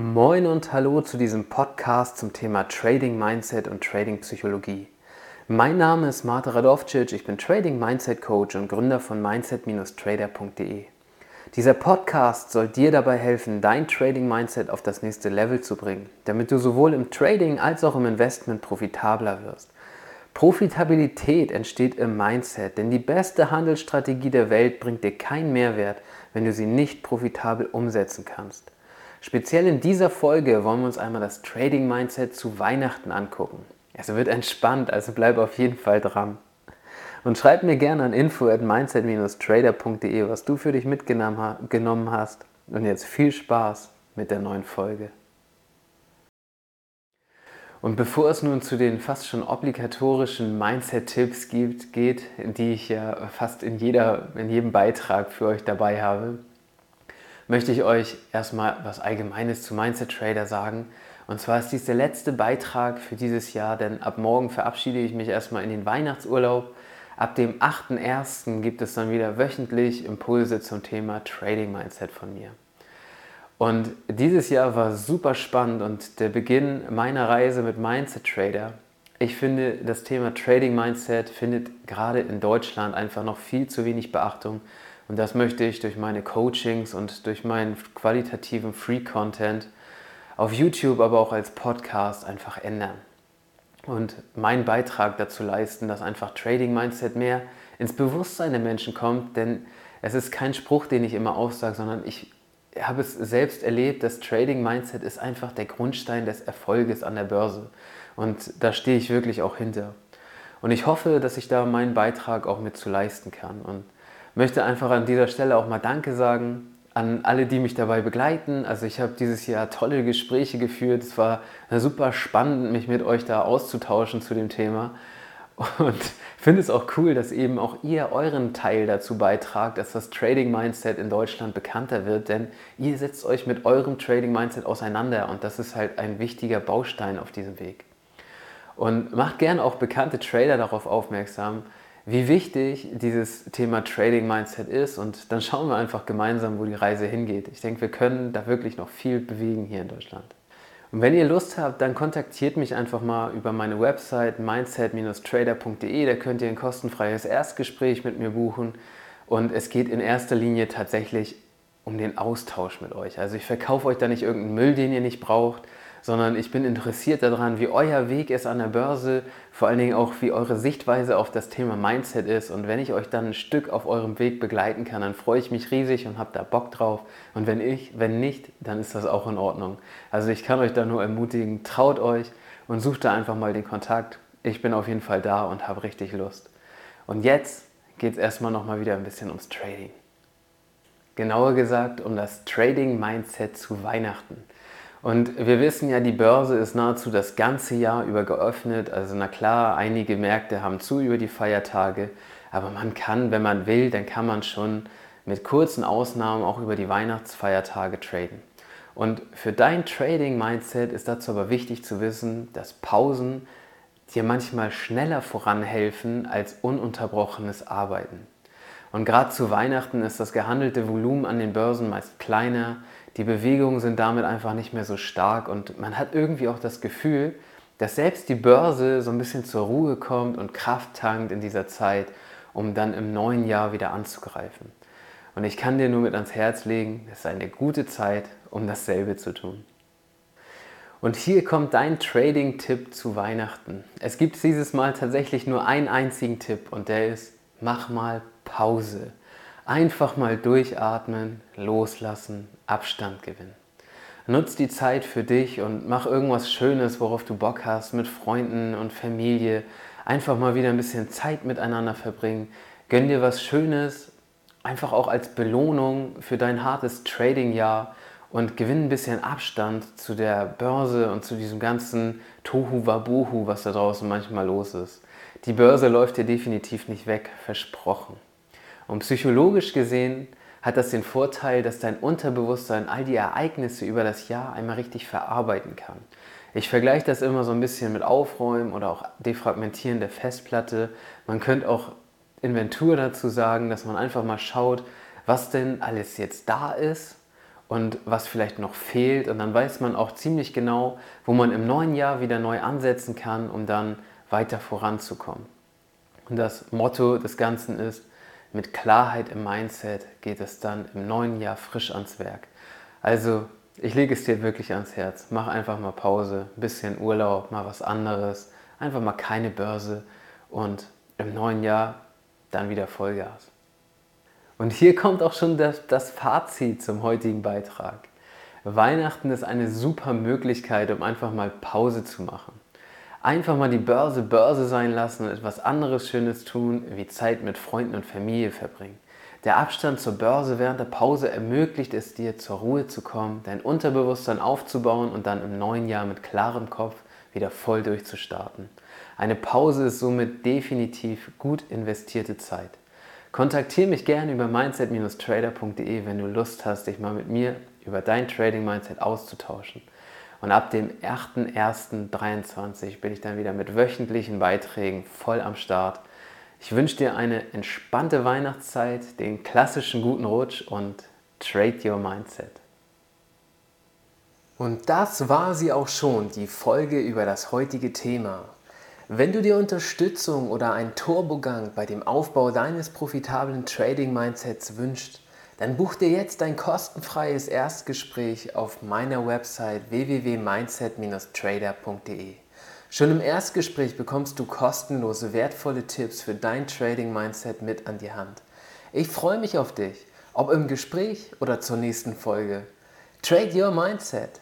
Moin und hallo zu diesem Podcast zum Thema Trading Mindset und Trading Psychologie. Mein Name ist Marta Radovcic, ich bin Trading Mindset Coach und Gründer von mindset-trader.de. Dieser Podcast soll dir dabei helfen, dein Trading Mindset auf das nächste Level zu bringen, damit du sowohl im Trading als auch im Investment profitabler wirst. Profitabilität entsteht im Mindset, denn die beste Handelsstrategie der Welt bringt dir keinen Mehrwert, wenn du sie nicht profitabel umsetzen kannst. Speziell in dieser Folge wollen wir uns einmal das Trading Mindset zu Weihnachten angucken. Es wird entspannt, also bleib auf jeden Fall dran. Und schreib mir gerne an info at mindset-trader.de, was du für dich mitgenommen hast. Und jetzt viel Spaß mit der neuen Folge. Und bevor es nun zu den fast schon obligatorischen Mindset-Tipps geht, die ich ja fast in, jeder, in jedem Beitrag für euch dabei habe, möchte ich euch erstmal was Allgemeines zu Mindset Trader sagen. Und zwar ist dies der letzte Beitrag für dieses Jahr, denn ab morgen verabschiede ich mich erstmal in den Weihnachtsurlaub. Ab dem 8.1. gibt es dann wieder wöchentlich Impulse zum Thema Trading Mindset von mir. Und dieses Jahr war super spannend und der Beginn meiner Reise mit Mindset Trader. Ich finde, das Thema Trading Mindset findet gerade in Deutschland einfach noch viel zu wenig Beachtung. Und das möchte ich durch meine Coachings und durch meinen qualitativen Free-Content auf YouTube, aber auch als Podcast einfach ändern. Und meinen Beitrag dazu leisten, dass einfach Trading Mindset mehr ins Bewusstsein der Menschen kommt. Denn es ist kein Spruch, den ich immer aussage, sondern ich habe es selbst erlebt, das Trading Mindset ist einfach der Grundstein des Erfolges an der Börse. Und da stehe ich wirklich auch hinter. Und ich hoffe, dass ich da meinen Beitrag auch mit zu leisten kann. Und möchte einfach an dieser Stelle auch mal Danke sagen an alle, die mich dabei begleiten. Also ich habe dieses Jahr tolle Gespräche geführt. Es war super spannend, mich mit euch da auszutauschen zu dem Thema. Und finde es auch cool, dass eben auch ihr euren Teil dazu beitragt, dass das Trading Mindset in Deutschland bekannter wird, denn ihr setzt euch mit eurem Trading Mindset auseinander und das ist halt ein wichtiger Baustein auf diesem Weg. Und macht gerne auch bekannte Trader darauf aufmerksam, wie wichtig dieses Thema Trading Mindset ist und dann schauen wir einfach gemeinsam, wo die Reise hingeht. Ich denke, wir können da wirklich noch viel bewegen hier in Deutschland. Und wenn ihr Lust habt, dann kontaktiert mich einfach mal über meine Website mindset-trader.de. Da könnt ihr ein kostenfreies Erstgespräch mit mir buchen. Und es geht in erster Linie tatsächlich um den Austausch mit euch. Also ich verkaufe euch da nicht irgendeinen Müll, den ihr nicht braucht, sondern ich bin interessiert daran, wie euer Weg ist an der Börse, vor allen Dingen auch, wie eure Sichtweise auf das Thema Mindset ist. Und wenn ich euch dann ein Stück auf eurem Weg begleiten kann, dann freue ich mich riesig und habe da Bock drauf. Und wenn ich, wenn nicht, dann ist das auch in Ordnung. Also ich kann euch da nur ermutigen, traut euch und sucht da einfach mal den Kontakt. Ich bin auf jeden Fall da und habe richtig Lust. Und jetzt geht es erstmal nochmal wieder ein bisschen ums Trading. Genauer gesagt um das Trading Mindset zu Weihnachten. Und wir wissen ja, die Börse ist nahezu das ganze Jahr über geöffnet. Also na klar, einige Märkte haben zu über die Feiertage, aber man kann, wenn man will, dann kann man schon mit kurzen Ausnahmen auch über die Weihnachtsfeiertage traden. Und für dein Trading-Mindset ist dazu aber wichtig zu wissen, dass Pausen dir manchmal schneller voranhelfen als ununterbrochenes Arbeiten. Und gerade zu Weihnachten ist das gehandelte Volumen an den Börsen meist kleiner, die Bewegungen sind damit einfach nicht mehr so stark und man hat irgendwie auch das Gefühl, dass selbst die Börse so ein bisschen zur Ruhe kommt und Kraft tankt in dieser Zeit, um dann im neuen Jahr wieder anzugreifen. Und ich kann dir nur mit ans Herz legen, es ist eine gute Zeit, um dasselbe zu tun. Und hier kommt dein Trading-Tipp zu Weihnachten. Es gibt dieses Mal tatsächlich nur einen einzigen Tipp und der ist, mach mal Pause. Einfach mal durchatmen, loslassen, Abstand gewinnen. Nutz die Zeit für dich und mach irgendwas Schönes, worauf du Bock hast, mit Freunden und Familie. Einfach mal wieder ein bisschen Zeit miteinander verbringen. Gönn dir was Schönes, einfach auch als Belohnung für dein hartes Trading-Jahr und gewinn ein bisschen Abstand zu der Börse und zu diesem ganzen Tohu Wabohu, was da draußen manchmal los ist. Die Börse läuft dir definitiv nicht weg, versprochen. Und psychologisch gesehen hat das den Vorteil, dass dein Unterbewusstsein all die Ereignisse über das Jahr einmal richtig verarbeiten kann. Ich vergleiche das immer so ein bisschen mit Aufräumen oder auch Defragmentieren der Festplatte. Man könnte auch Inventur dazu sagen, dass man einfach mal schaut, was denn alles jetzt da ist und was vielleicht noch fehlt. Und dann weiß man auch ziemlich genau, wo man im neuen Jahr wieder neu ansetzen kann, um dann weiter voranzukommen. Und das Motto des Ganzen ist, mit Klarheit im Mindset geht es dann im neuen Jahr frisch ans Werk. Also ich lege es dir wirklich ans Herz. Mach einfach mal Pause, ein bisschen Urlaub, mal was anderes, einfach mal keine Börse und im neuen Jahr dann wieder Vollgas. Und hier kommt auch schon das, das Fazit zum heutigen Beitrag. Weihnachten ist eine super Möglichkeit, um einfach mal Pause zu machen. Einfach mal die Börse Börse sein lassen und etwas anderes Schönes tun, wie Zeit mit Freunden und Familie verbringen. Der Abstand zur Börse während der Pause ermöglicht es dir, zur Ruhe zu kommen, dein Unterbewusstsein aufzubauen und dann im neuen Jahr mit klarem Kopf wieder voll durchzustarten. Eine Pause ist somit definitiv gut investierte Zeit. Kontaktiere mich gerne über mindset-trader.de, wenn du Lust hast, dich mal mit mir über dein Trading-Mindset auszutauschen. Und ab dem 1.1.23 bin ich dann wieder mit wöchentlichen Beiträgen voll am Start. Ich wünsche dir eine entspannte Weihnachtszeit, den klassischen guten Rutsch und trade your mindset. Und das war sie auch schon, die Folge über das heutige Thema. Wenn du dir Unterstützung oder einen Turbogang bei dem Aufbau deines profitablen Trading-Mindsets wünschst, dann buch dir jetzt ein kostenfreies Erstgespräch auf meiner Website www.mindset-trader.de. Schon im Erstgespräch bekommst du kostenlose, wertvolle Tipps für dein Trading-Mindset mit an die Hand. Ich freue mich auf dich, ob im Gespräch oder zur nächsten Folge. Trade Your Mindset